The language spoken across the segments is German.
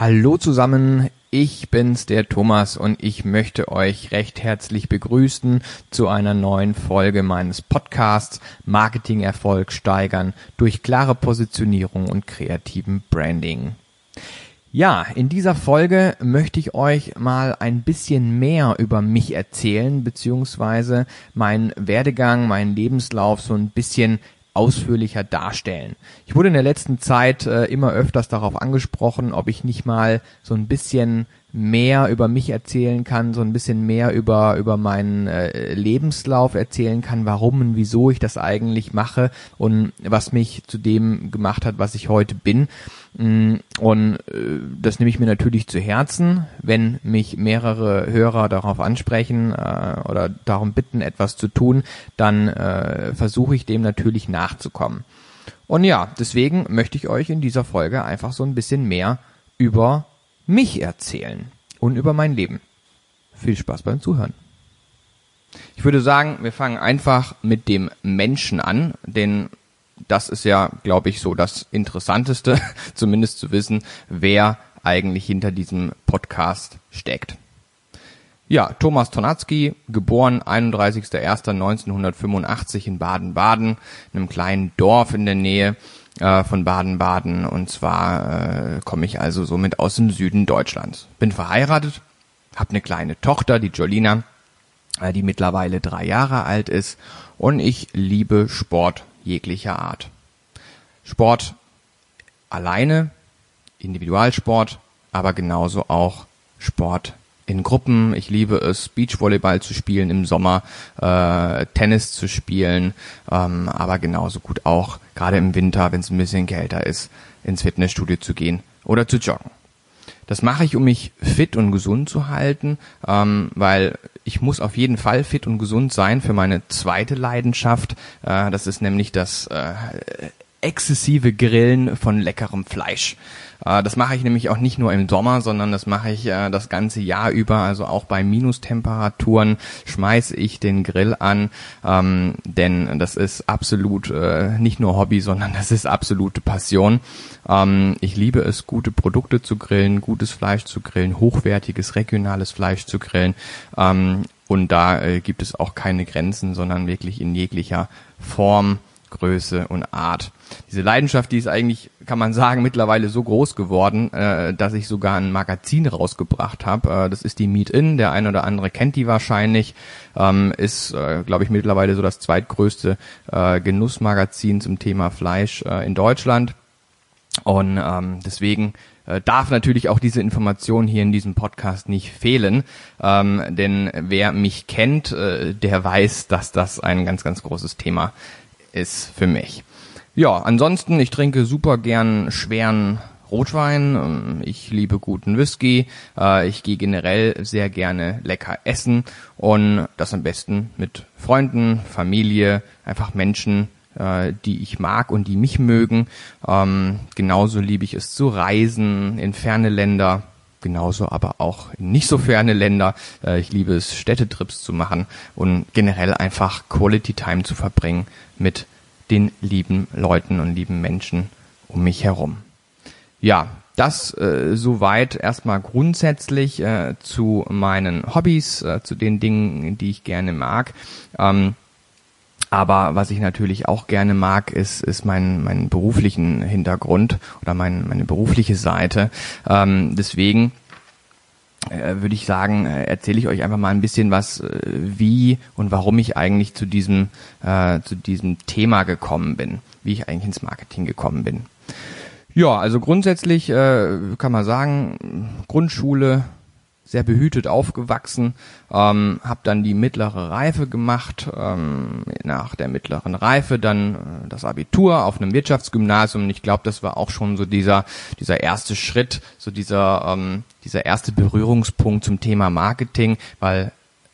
Hallo zusammen, ich bin's, der Thomas, und ich möchte euch recht herzlich begrüßen zu einer neuen Folge meines Podcasts Marketingerfolg steigern durch klare Positionierung und kreativen Branding. Ja, in dieser Folge möchte ich euch mal ein bisschen mehr über mich erzählen, beziehungsweise meinen Werdegang, meinen Lebenslauf so ein bisschen ausführlicher darstellen. Ich wurde in der letzten Zeit äh, immer öfters darauf angesprochen, ob ich nicht mal so ein bisschen mehr über mich erzählen kann, so ein bisschen mehr über, über meinen äh, Lebenslauf erzählen kann, warum und wieso ich das eigentlich mache und was mich zu dem gemacht hat, was ich heute bin. Mm, und äh, das nehme ich mir natürlich zu Herzen, wenn mich mehrere Hörer darauf ansprechen äh, oder darum bitten, etwas zu tun, dann äh, versuche ich dem natürlich nachzukommen. Und ja, deswegen möchte ich euch in dieser Folge einfach so ein bisschen mehr über mich erzählen und über mein Leben. Viel Spaß beim Zuhören. Ich würde sagen, wir fangen einfach mit dem Menschen an, denn das ist ja, glaube ich, so das Interessanteste, zumindest zu wissen, wer eigentlich hinter diesem Podcast steckt. Ja, Thomas Tonatzky, geboren 31.01.1985 in Baden-Baden, einem kleinen Dorf in der Nähe äh, von Baden-Baden. Und zwar äh, komme ich also somit aus dem Süden Deutschlands. Bin verheiratet, habe eine kleine Tochter, die Jolina, äh, die mittlerweile drei Jahre alt ist. Und ich liebe Sport jeglicher Art. Sport alleine, Individualsport, aber genauso auch Sport in Gruppen. Ich liebe es, Beachvolleyball zu spielen im Sommer, äh, Tennis zu spielen, ähm, aber genauso gut auch, gerade im Winter, wenn es ein bisschen kälter ist, ins Fitnessstudio zu gehen oder zu joggen. Das mache ich, um mich fit und gesund zu halten, ähm, weil ich muss auf jeden Fall fit und gesund sein für meine zweite Leidenschaft. Äh, das ist nämlich das äh, exzessive Grillen von leckerem Fleisch. Äh, das mache ich nämlich auch nicht nur im Sommer, sondern das mache ich äh, das ganze Jahr über. Also auch bei Minustemperaturen schmeiße ich den Grill an, ähm, denn das ist absolut äh, nicht nur Hobby, sondern das ist absolute Passion. Ähm, ich liebe es, gute Produkte zu grillen, gutes Fleisch zu grillen, hochwertiges regionales Fleisch zu grillen. Ähm, und da gibt es auch keine Grenzen, sondern wirklich in jeglicher Form Größe und Art. Diese Leidenschaft, die ist eigentlich, kann man sagen, mittlerweile so groß geworden, äh, dass ich sogar ein Magazin rausgebracht habe. Äh, das ist die Meet In, der ein oder andere kennt die wahrscheinlich, ähm, ist, äh, glaube ich, mittlerweile so das zweitgrößte äh, Genussmagazin zum Thema Fleisch äh, in Deutschland. Und ähm, deswegen äh, darf natürlich auch diese Information hier in diesem Podcast nicht fehlen, ähm, denn wer mich kennt, äh, der weiß, dass das ein ganz, ganz großes Thema ist für mich. Ja, ansonsten, ich trinke super gern schweren Rotwein, ähm, ich liebe guten Whisky, äh, ich gehe generell sehr gerne lecker essen und das am besten mit Freunden, Familie, einfach Menschen, äh, die ich mag und die mich mögen. Ähm, genauso liebe ich es zu reisen in ferne Länder, genauso aber auch in nicht so ferne Länder. Äh, ich liebe es, Städtetrips zu machen und generell einfach Quality Time zu verbringen mit den lieben Leuten und lieben Menschen um mich herum. Ja, das äh, soweit erstmal grundsätzlich äh, zu meinen Hobbys, äh, zu den Dingen, die ich gerne mag. Ähm, aber was ich natürlich auch gerne mag, ist, ist mein, mein beruflichen Hintergrund oder mein, meine berufliche Seite. Ähm, deswegen äh, würde ich sagen, äh, erzähle ich euch einfach mal ein bisschen was, äh, wie und warum ich eigentlich zu diesem, äh, zu diesem Thema gekommen bin, wie ich eigentlich ins Marketing gekommen bin. Ja, also grundsätzlich äh, kann man sagen, Grundschule, sehr behütet aufgewachsen, ähm, habe dann die mittlere Reife gemacht, ähm, nach der mittleren Reife dann äh, das Abitur auf einem Wirtschaftsgymnasium. Und ich glaube, das war auch schon so dieser dieser erste Schritt, so dieser ähm, dieser erste Berührungspunkt zum Thema Marketing, weil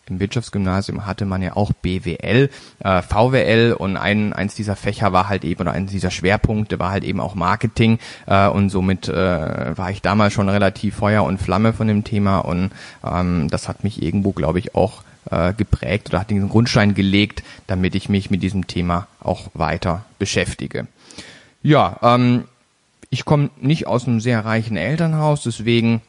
im Wirtschaftsgymnasium hatte man ja auch BWL, äh, VWL und ein, eins dieser Fächer war halt eben, oder eins dieser Schwerpunkte war halt eben auch Marketing äh, und somit äh, war ich damals schon relativ Feuer und Flamme von dem Thema und ähm, das hat mich irgendwo, glaube ich, auch äh, geprägt oder hat diesen Grundstein gelegt, damit ich mich mit diesem Thema auch weiter beschäftige. Ja, ähm, ich komme nicht aus einem sehr reichen Elternhaus, deswegen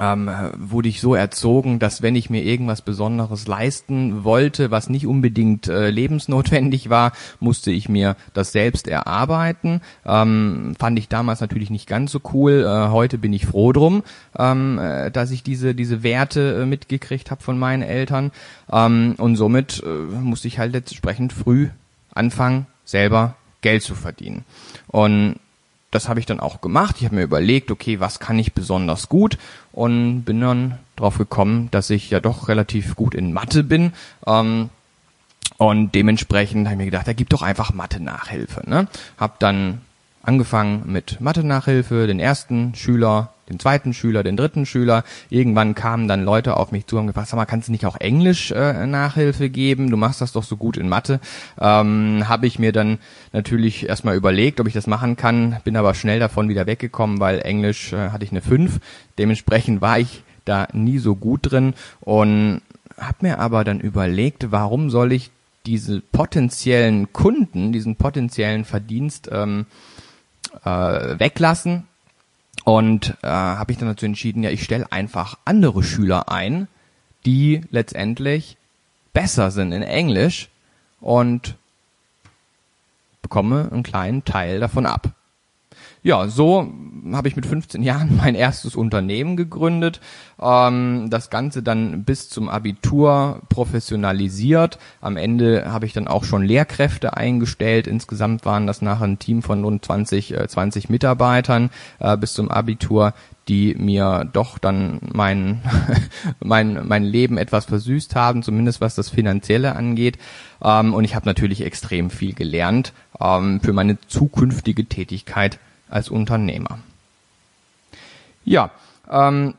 ähm, wurde ich so erzogen, dass wenn ich mir irgendwas Besonderes leisten wollte, was nicht unbedingt äh, lebensnotwendig war, musste ich mir das selbst erarbeiten. Ähm, fand ich damals natürlich nicht ganz so cool. Äh, heute bin ich froh drum, ähm, äh, dass ich diese diese Werte äh, mitgekriegt habe von meinen Eltern. Ähm, und somit äh, musste ich halt entsprechend früh anfangen, selber Geld zu verdienen. Und das habe ich dann auch gemacht. Ich habe mir überlegt, okay, was kann ich besonders gut und bin dann drauf gekommen, dass ich ja doch relativ gut in Mathe bin. Ähm, und dementsprechend habe ich mir gedacht, da gibt doch einfach Mathe-Nachhilfe. Ne? Hab dann angefangen mit Mathe-Nachhilfe, den ersten Schüler den zweiten Schüler, den dritten Schüler. Irgendwann kamen dann Leute auf mich zu und gefragt, sag mal, kannst du nicht auch Englisch äh, Nachhilfe geben? Du machst das doch so gut in Mathe. Ähm, Habe ich mir dann natürlich erstmal überlegt, ob ich das machen kann, bin aber schnell davon wieder weggekommen, weil Englisch äh, hatte ich eine 5. Dementsprechend war ich da nie so gut drin und habe mir aber dann überlegt, warum soll ich diese potenziellen Kunden, diesen potenziellen Verdienst ähm, äh, weglassen und äh, habe ich dann dazu entschieden, ja, ich stelle einfach andere Schüler ein, die letztendlich besser sind in Englisch und bekomme einen kleinen Teil davon ab. Ja, so habe ich mit 15 Jahren mein erstes Unternehmen gegründet, ähm, das Ganze dann bis zum Abitur professionalisiert. Am Ende habe ich dann auch schon Lehrkräfte eingestellt. Insgesamt waren das nachher ein Team von rund 20, äh, 20 Mitarbeitern äh, bis zum Abitur die mir doch dann mein, mein, mein Leben etwas versüßt haben, zumindest was das Finanzielle angeht. Ähm, und ich habe natürlich extrem viel gelernt ähm, für meine zukünftige Tätigkeit als Unternehmer. Ja, ähm,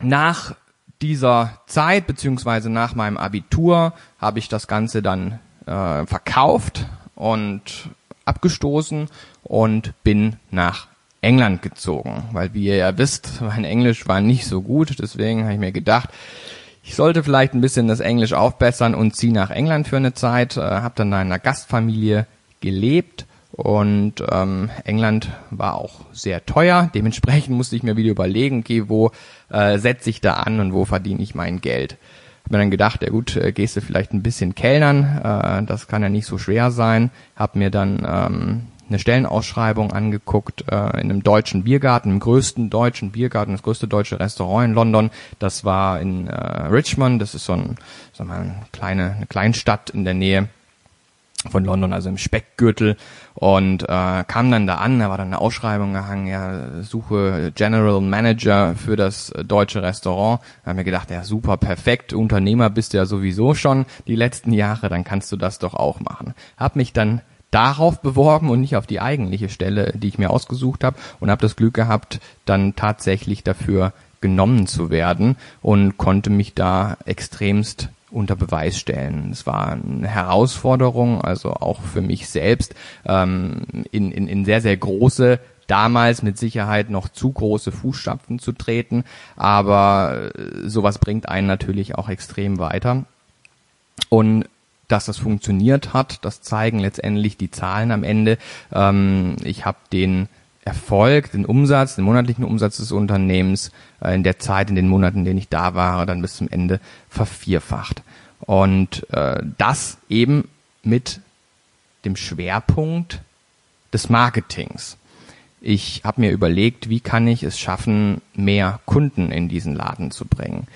nach dieser Zeit beziehungsweise nach meinem Abitur habe ich das Ganze dann äh, verkauft und abgestoßen und bin nach England gezogen, weil wie ihr ja wisst, mein Englisch war nicht so gut, deswegen habe ich mir gedacht, ich sollte vielleicht ein bisschen das Englisch aufbessern und ziehe nach England für eine Zeit, äh, habe dann in einer Gastfamilie gelebt und ähm, England war auch sehr teuer. Dementsprechend musste ich mir wieder überlegen, okay, wo äh, setze ich da an und wo verdiene ich mein Geld. Hab mir dann gedacht, ja gut, äh, gehst du vielleicht ein bisschen Kellnern, äh, das kann ja nicht so schwer sein. Hab mir dann ähm, eine Stellenausschreibung angeguckt äh, in einem deutschen Biergarten, im größten deutschen Biergarten, das größte deutsche Restaurant in London. Das war in äh, Richmond, das ist so ein, sagen wir mal, eine kleine, eine Kleinstadt in der Nähe von London, also im Speckgürtel und äh, kam dann da an, da war dann eine Ausschreibung gehangen, ja, suche General Manager für das deutsche Restaurant. Da haben wir gedacht, ja super, perfekt, Unternehmer bist du ja sowieso schon die letzten Jahre, dann kannst du das doch auch machen. Hab mich dann darauf beworben und nicht auf die eigentliche Stelle, die ich mir ausgesucht habe und habe das Glück gehabt, dann tatsächlich dafür genommen zu werden und konnte mich da extremst unter Beweis stellen. Es war eine Herausforderung, also auch für mich selbst, ähm, in, in, in sehr, sehr große damals mit Sicherheit noch zu große Fußstapfen zu treten, aber äh, sowas bringt einen natürlich auch extrem weiter. Und dass das funktioniert hat, das zeigen letztendlich die Zahlen am Ende. Ähm, ich habe den Erfolg, den Umsatz, den monatlichen Umsatz des Unternehmens äh, in der Zeit, in den Monaten, in denen ich da war, dann bis zum Ende vervierfacht. Und äh, das eben mit dem Schwerpunkt des Marketings. Ich habe mir überlegt, wie kann ich es schaffen, mehr Kunden in diesen Laden zu bringen.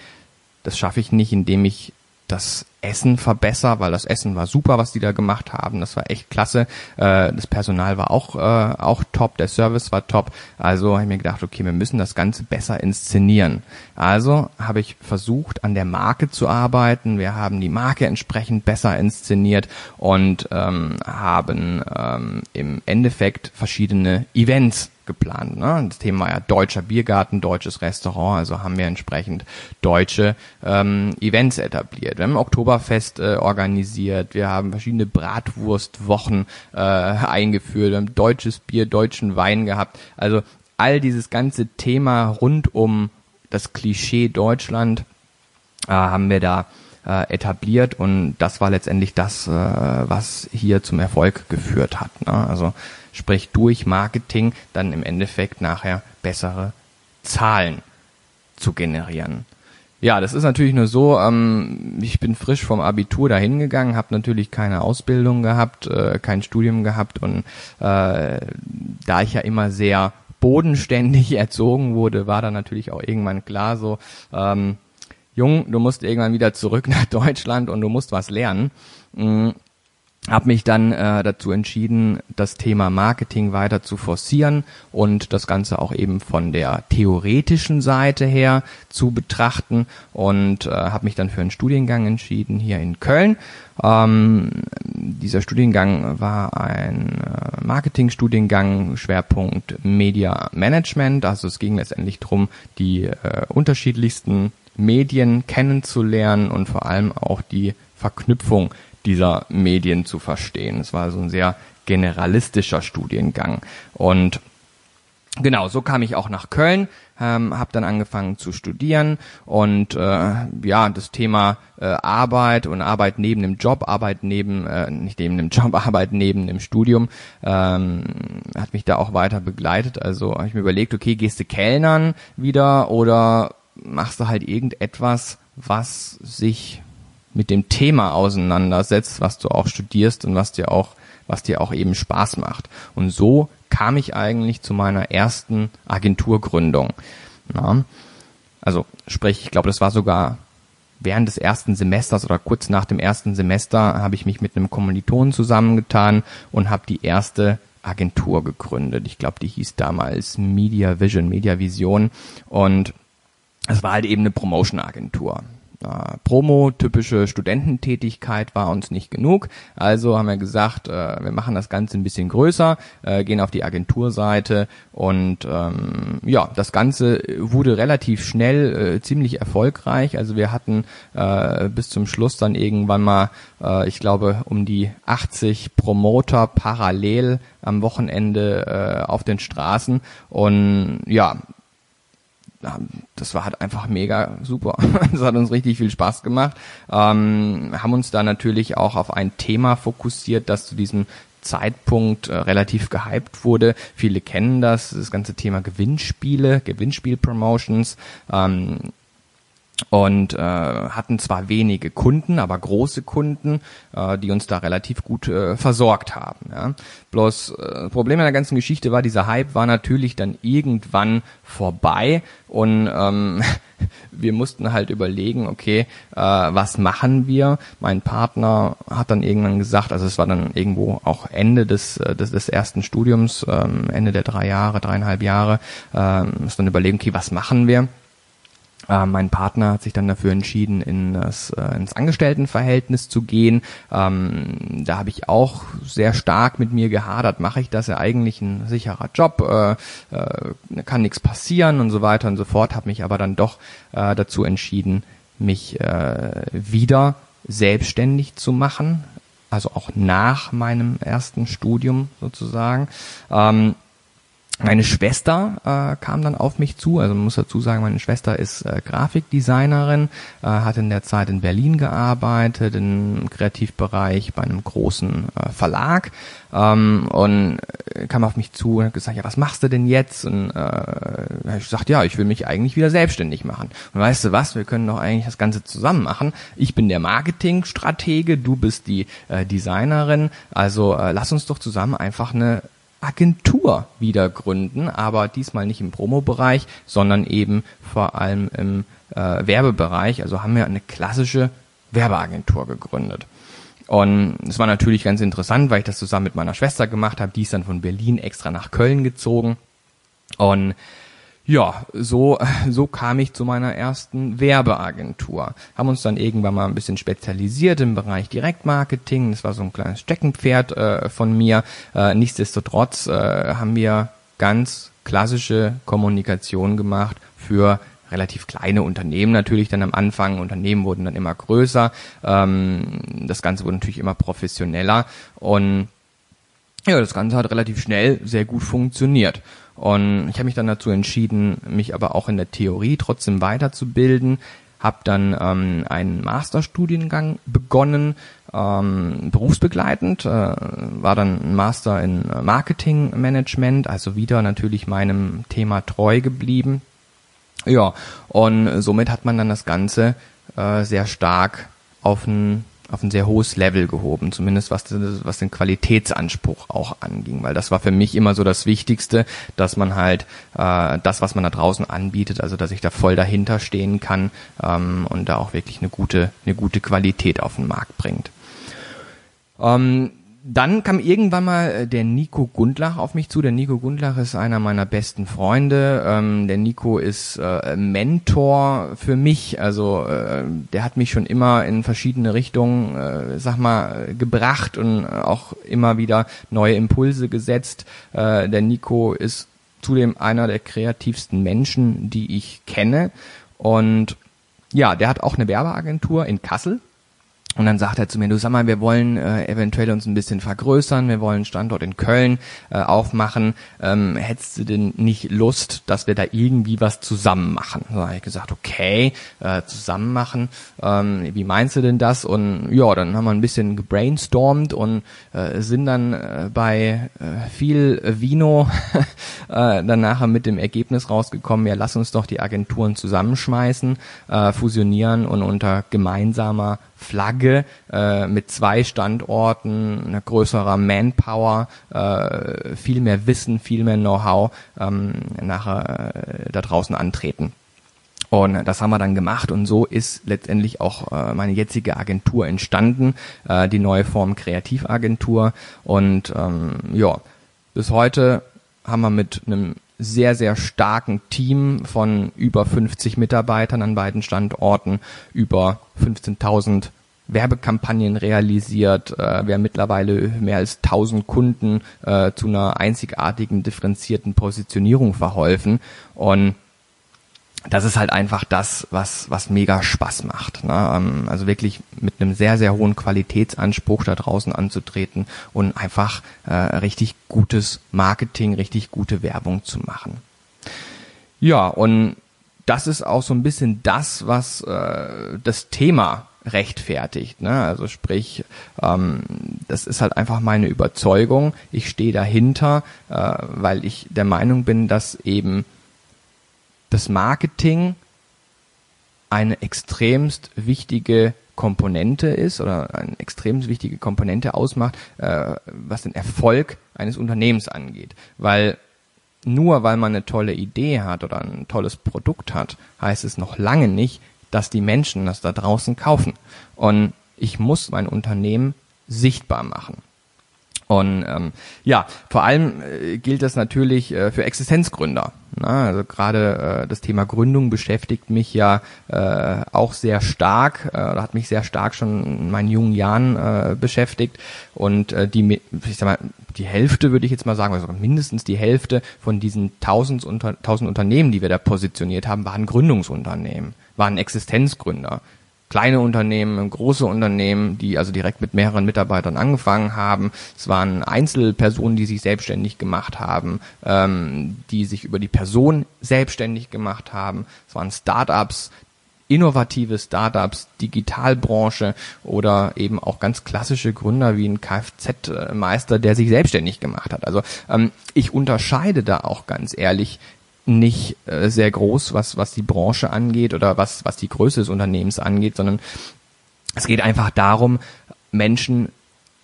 Das schaffe ich nicht, indem ich das Essen verbessere, weil das Essen war super, was die da gemacht haben. Das war echt klasse. Äh, das Personal war auch, äh, auch top, der Service war top. Also habe ich mir gedacht, okay, wir müssen das Ganze besser inszenieren. Also habe ich versucht, an der Marke zu arbeiten. Wir haben die Marke entsprechend besser inszeniert und ähm, haben ähm, im Endeffekt verschiedene Events geplant. Ne? Das Thema war ja deutscher Biergarten, deutsches Restaurant, also haben wir entsprechend deutsche ähm, Events etabliert. Wir haben Oktoberfest äh, organisiert, wir haben verschiedene Bratwurstwochen äh, eingeführt, wir haben deutsches Bier, deutschen Wein gehabt. Also all dieses ganze Thema rund um das Klischee Deutschland äh, haben wir da äh, etabliert und das war letztendlich das, äh, was hier zum Erfolg geführt hat. Ne? Also sprich durch Marketing dann im Endeffekt nachher bessere Zahlen zu generieren. Ja, das ist natürlich nur so, ähm, ich bin frisch vom Abitur dahin gegangen, habe natürlich keine Ausbildung gehabt, äh, kein Studium gehabt und äh, da ich ja immer sehr bodenständig erzogen wurde, war dann natürlich auch irgendwann klar so, ähm, Jung, du musst irgendwann wieder zurück nach Deutschland und du musst was lernen. Mhm habe mich dann äh, dazu entschieden, das Thema Marketing weiter zu forcieren und das Ganze auch eben von der theoretischen Seite her zu betrachten und äh, habe mich dann für einen Studiengang entschieden hier in Köln. Ähm, dieser Studiengang war ein äh, Marketingstudiengang, Schwerpunkt Media Management. Also es ging letztendlich darum, die äh, unterschiedlichsten Medien kennenzulernen und vor allem auch die Verknüpfung dieser Medien zu verstehen. Es war so ein sehr generalistischer Studiengang. Und genau, so kam ich auch nach Köln, ähm, habe dann angefangen zu studieren und äh, ja, das Thema äh, Arbeit und Arbeit neben dem Job, Arbeit neben, äh, nicht neben dem Job, Arbeit neben dem Studium, ähm, hat mich da auch weiter begleitet. Also habe ich mir überlegt, okay, gehst du Kellnern wieder oder machst du halt irgendetwas, was sich mit dem Thema auseinandersetzt, was du auch studierst und was dir auch, was dir auch eben Spaß macht. Und so kam ich eigentlich zu meiner ersten Agenturgründung. Na, also sprich, ich glaube, das war sogar während des ersten Semesters oder kurz nach dem ersten Semester habe ich mich mit einem Kommilitonen zusammengetan und habe die erste Agentur gegründet. Ich glaube, die hieß damals Media Vision, Media Vision und es war halt eben eine Promotion-Agentur äh, Promo, typische Studententätigkeit war uns nicht genug. Also haben wir gesagt, äh, wir machen das Ganze ein bisschen größer, äh, gehen auf die Agenturseite und ähm, ja, das Ganze wurde relativ schnell äh, ziemlich erfolgreich. Also wir hatten äh, bis zum Schluss dann irgendwann mal, äh, ich glaube, um die 80 Promoter parallel am Wochenende äh, auf den Straßen und ja, das war halt einfach mega super. Das hat uns richtig viel Spaß gemacht. Ähm, haben uns da natürlich auch auf ein Thema fokussiert, das zu diesem Zeitpunkt äh, relativ gehypt wurde. Viele kennen das, das ganze Thema Gewinnspiele, Gewinnspiel-Promotions. Ähm, und äh, hatten zwar wenige Kunden, aber große Kunden, äh, die uns da relativ gut äh, versorgt haben. Ja. Bloß äh, Problem in der ganzen Geschichte war, dieser Hype war natürlich dann irgendwann vorbei und ähm, wir mussten halt überlegen, okay, äh, was machen wir? Mein Partner hat dann irgendwann gesagt, also es war dann irgendwo auch Ende des, äh, des, des ersten Studiums, ähm, Ende der drei Jahre, dreieinhalb Jahre, äh, mussten dann überlegen, okay, was machen wir? Äh, mein Partner hat sich dann dafür entschieden, in das, äh, ins Angestelltenverhältnis zu gehen. Ähm, da habe ich auch sehr stark mit mir gehadert. Mache ich das ja eigentlich ein sicherer Job? Äh, äh, kann nichts passieren und so weiter und so fort. Habe mich aber dann doch äh, dazu entschieden, mich äh, wieder selbstständig zu machen. Also auch nach meinem ersten Studium sozusagen. Ähm, meine Schwester äh, kam dann auf mich zu, also man muss dazu sagen, meine Schwester ist äh, Grafikdesignerin, äh, hat in der Zeit in Berlin gearbeitet, im Kreativbereich bei einem großen äh, Verlag ähm, und äh, kam auf mich zu und hat gesagt, ja, was machst du denn jetzt? Und äh, ich sagte, ja, ich will mich eigentlich wieder selbstständig machen. Und weißt du was, wir können doch eigentlich das Ganze zusammen machen. Ich bin der Marketingstratege, du bist die äh, Designerin, also äh, lass uns doch zusammen einfach eine Agentur wieder gründen, aber diesmal nicht im Promo-Bereich, sondern eben vor allem im äh, Werbebereich. Also haben wir eine klassische Werbeagentur gegründet. Und es war natürlich ganz interessant, weil ich das zusammen mit meiner Schwester gemacht habe. Die ist dann von Berlin extra nach Köln gezogen. Und ja, so, so kam ich zu meiner ersten Werbeagentur. Haben uns dann irgendwann mal ein bisschen spezialisiert im Bereich Direktmarketing. Das war so ein kleines Steckenpferd äh, von mir. Äh, nichtsdestotrotz äh, haben wir ganz klassische Kommunikation gemacht für relativ kleine Unternehmen natürlich dann am Anfang. Unternehmen wurden dann immer größer. Ähm, das Ganze wurde natürlich immer professioneller und ja, das Ganze hat relativ schnell sehr gut funktioniert. Und ich habe mich dann dazu entschieden, mich aber auch in der Theorie trotzdem weiterzubilden, habe dann ähm, einen Masterstudiengang begonnen ähm, berufsbegleitend, äh, war dann ein Master in Marketing Management, also wieder natürlich meinem Thema treu geblieben. Ja, und somit hat man dann das Ganze äh, sehr stark auf ein auf ein sehr hohes Level gehoben, zumindest was, was den Qualitätsanspruch auch anging, weil das war für mich immer so das Wichtigste, dass man halt äh, das, was man da draußen anbietet, also dass ich da voll dahinter stehen kann ähm, und da auch wirklich eine gute, eine gute Qualität auf den Markt bringt. Ähm, dann kam irgendwann mal äh, der Nico Gundlach auf mich zu. Der Nico Gundlach ist einer meiner besten Freunde. Ähm, der Nico ist äh, Mentor für mich. Also äh, der hat mich schon immer in verschiedene Richtungen, äh, sag mal, gebracht und auch immer wieder neue Impulse gesetzt. Äh, der Nico ist zudem einer der kreativsten Menschen, die ich kenne. Und ja, der hat auch eine Werbeagentur in Kassel und dann sagt er zu mir, du sag mal, wir wollen äh, eventuell uns ein bisschen vergrößern, wir wollen einen Standort in Köln äh, aufmachen. Ähm, hättest du denn nicht Lust, dass wir da irgendwie was zusammen machen? So habe ich gesagt, okay, äh, zusammen machen. Ähm, wie meinst du denn das? Und ja, dann haben wir ein bisschen gebrainstormt und äh, sind dann äh, bei äh, viel Vino äh, dann nachher mit dem Ergebnis rausgekommen, ja, lass uns doch die Agenturen zusammenschmeißen, äh, fusionieren und unter gemeinsamer Flagge äh, mit zwei Standorten, einer größerer Manpower, äh, viel mehr Wissen, viel mehr Know-how ähm, nachher äh, da draußen antreten. Und das haben wir dann gemacht und so ist letztendlich auch äh, meine jetzige Agentur entstanden, äh, die neue Form Kreativagentur. Und ähm, ja, bis heute haben wir mit einem sehr, sehr starken Team von über 50 Mitarbeitern an beiden Standorten, über 15.000 Werbekampagnen realisiert. Äh, wir haben mittlerweile mehr als 1000 Kunden äh, zu einer einzigartigen, differenzierten Positionierung verholfen. Und das ist halt einfach das, was, was mega Spaß macht. Ne? Ähm, also wirklich mit einem sehr, sehr hohen Qualitätsanspruch da draußen anzutreten und einfach äh, richtig gutes Marketing, richtig gute Werbung zu machen. Ja, und das ist auch so ein bisschen das, was äh, das Thema rechtfertigt. Ne? Also sprich, ähm, das ist halt einfach meine Überzeugung. Ich stehe dahinter, äh, weil ich der Meinung bin, dass eben das Marketing eine extremst wichtige Komponente ist oder eine extrem wichtige Komponente ausmacht, äh, was den Erfolg eines Unternehmens angeht. Weil nur weil man eine tolle Idee hat oder ein tolles Produkt hat, heißt es noch lange nicht, dass die Menschen das da draußen kaufen. Und ich muss mein Unternehmen sichtbar machen. Und ähm, ja, vor allem äh, gilt das natürlich äh, für Existenzgründer. Ne? Also gerade äh, das Thema Gründung beschäftigt mich ja äh, auch sehr stark, äh, hat mich sehr stark schon in meinen jungen Jahren äh, beschäftigt. Und äh, die, ich sag mal, die Hälfte würde ich jetzt mal sagen, also mindestens die Hälfte von diesen tausend, unter, tausend Unternehmen, die wir da positioniert haben, waren Gründungsunternehmen waren Existenzgründer. Kleine Unternehmen, große Unternehmen, die also direkt mit mehreren Mitarbeitern angefangen haben. Es waren Einzelpersonen, die sich selbstständig gemacht haben, ähm, die sich über die Person selbstständig gemacht haben. Es waren Startups, innovative Startups, Digitalbranche oder eben auch ganz klassische Gründer wie ein Kfz-Meister, der sich selbstständig gemacht hat. Also ähm, ich unterscheide da auch ganz ehrlich nicht äh, sehr groß, was, was die Branche angeht oder was, was die Größe des Unternehmens angeht, sondern es geht einfach darum, Menschen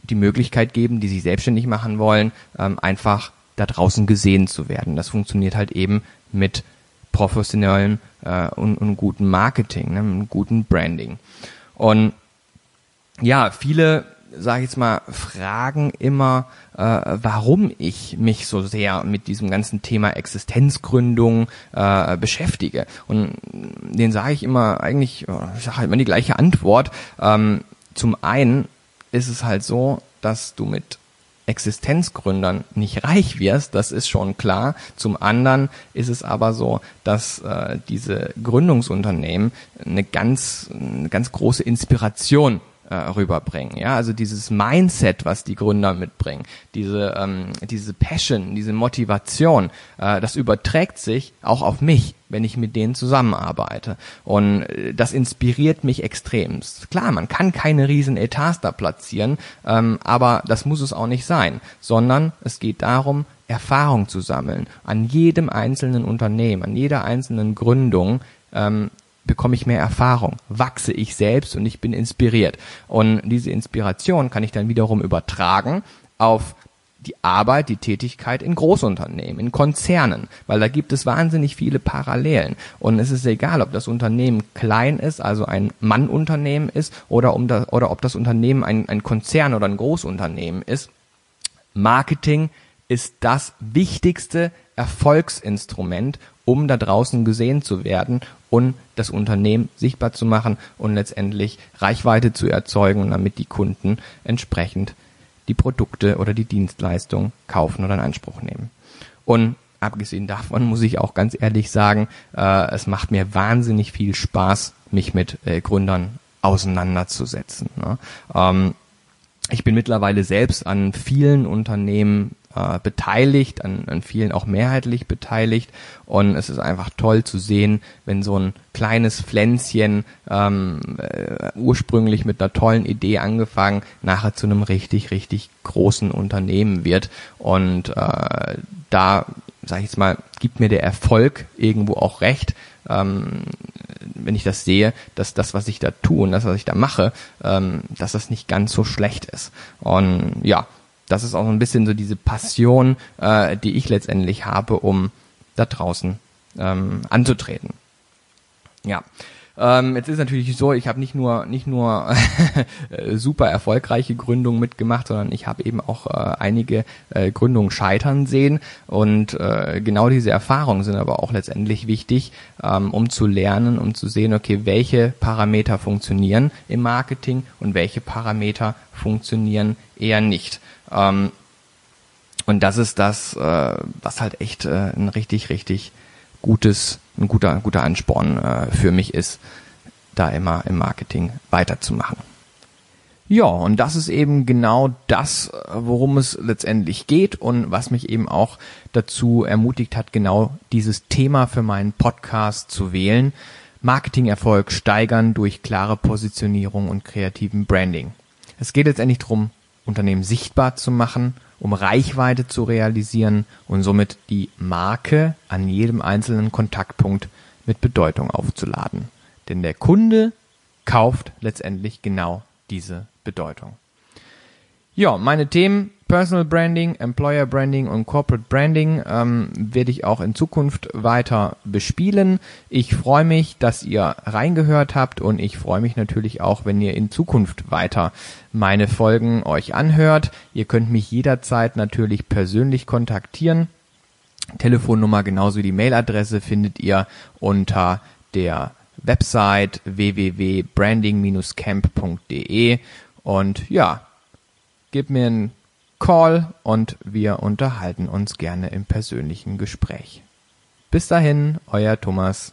die Möglichkeit geben, die sich selbstständig machen wollen, ähm, einfach da draußen gesehen zu werden. Das funktioniert halt eben mit professionellem äh, und, und gutem Marketing, ne, gutem Branding. Und ja, viele sage ich jetzt mal, fragen immer, äh, warum ich mich so sehr mit diesem ganzen Thema Existenzgründung äh, beschäftige. Und den sage ich immer eigentlich, ich sage halt immer die gleiche Antwort. Ähm, zum einen ist es halt so, dass du mit Existenzgründern nicht reich wirst, das ist schon klar. Zum anderen ist es aber so, dass äh, diese Gründungsunternehmen eine ganz, eine ganz große Inspiration äh, rüberbringen. Ja, also dieses Mindset, was die Gründer mitbringen, diese ähm, diese Passion, diese Motivation, äh, das überträgt sich auch auf mich, wenn ich mit denen zusammenarbeite. Und äh, das inspiriert mich extremst. Klar, man kann keine riesen Etats da platzieren, ähm, aber das muss es auch nicht sein, sondern es geht darum, Erfahrung zu sammeln. An jedem einzelnen Unternehmen, an jeder einzelnen Gründung ähm, bekomme ich mehr Erfahrung, wachse ich selbst und ich bin inspiriert. Und diese Inspiration kann ich dann wiederum übertragen auf die Arbeit, die Tätigkeit in Großunternehmen, in Konzernen, weil da gibt es wahnsinnig viele Parallelen. Und es ist egal, ob das Unternehmen klein ist, also ein Mannunternehmen ist, oder, um das, oder ob das Unternehmen ein, ein Konzern oder ein Großunternehmen ist. Marketing ist das wichtigste Erfolgsinstrument, um da draußen gesehen zu werden und das Unternehmen sichtbar zu machen und letztendlich Reichweite zu erzeugen, damit die Kunden entsprechend die Produkte oder die Dienstleistung kaufen oder in Anspruch nehmen. Und abgesehen davon muss ich auch ganz ehrlich sagen, äh, es macht mir wahnsinnig viel Spaß, mich mit äh, Gründern auseinanderzusetzen. Ne? Ähm, ich bin mittlerweile selbst an vielen Unternehmen äh, beteiligt, an, an vielen auch mehrheitlich beteiligt. Und es ist einfach toll zu sehen, wenn so ein kleines Pflänzchen ähm, äh, ursprünglich mit einer tollen Idee angefangen, nachher zu einem richtig, richtig großen Unternehmen wird. Und äh, da, sage ich jetzt mal, gibt mir der Erfolg irgendwo auch recht. Ähm, wenn ich das sehe, dass das, was ich da tue und das, was ich da mache, ähm, dass das nicht ganz so schlecht ist. Und ja, das ist auch so ein bisschen so diese Passion, äh, die ich letztendlich habe, um da draußen ähm, anzutreten. Ja. Ähm, jetzt ist natürlich so, ich habe nicht nur nicht nur super erfolgreiche Gründungen mitgemacht, sondern ich habe eben auch äh, einige äh, Gründungen scheitern sehen und äh, genau diese Erfahrungen sind aber auch letztendlich wichtig, ähm, um zu lernen, um zu sehen, okay, welche Parameter funktionieren im Marketing und welche Parameter funktionieren eher nicht. Ähm, und das ist das, äh, was halt echt äh, ein richtig, richtig gutes, ein guter, guter Ansporn äh, für mich ist, da immer im Marketing weiterzumachen. Ja, und das ist eben genau das, worum es letztendlich geht und was mich eben auch dazu ermutigt hat, genau dieses Thema für meinen Podcast zu wählen. Marketingerfolg steigern durch klare Positionierung und kreativen Branding. Es geht letztendlich darum, Unternehmen sichtbar zu machen, um Reichweite zu realisieren und somit die Marke an jedem einzelnen Kontaktpunkt mit Bedeutung aufzuladen. Denn der Kunde kauft letztendlich genau diese Bedeutung. Ja, meine Themen Personal Branding, Employer Branding und Corporate Branding ähm, werde ich auch in Zukunft weiter bespielen. Ich freue mich, dass ihr reingehört habt und ich freue mich natürlich auch, wenn ihr in Zukunft weiter meine Folgen euch anhört. Ihr könnt mich jederzeit natürlich persönlich kontaktieren. Telefonnummer genauso wie die Mailadresse findet ihr unter der Website www.branding-camp.de und ja, gib mir ein Call und wir unterhalten uns gerne im persönlichen Gespräch. Bis dahin, euer Thomas.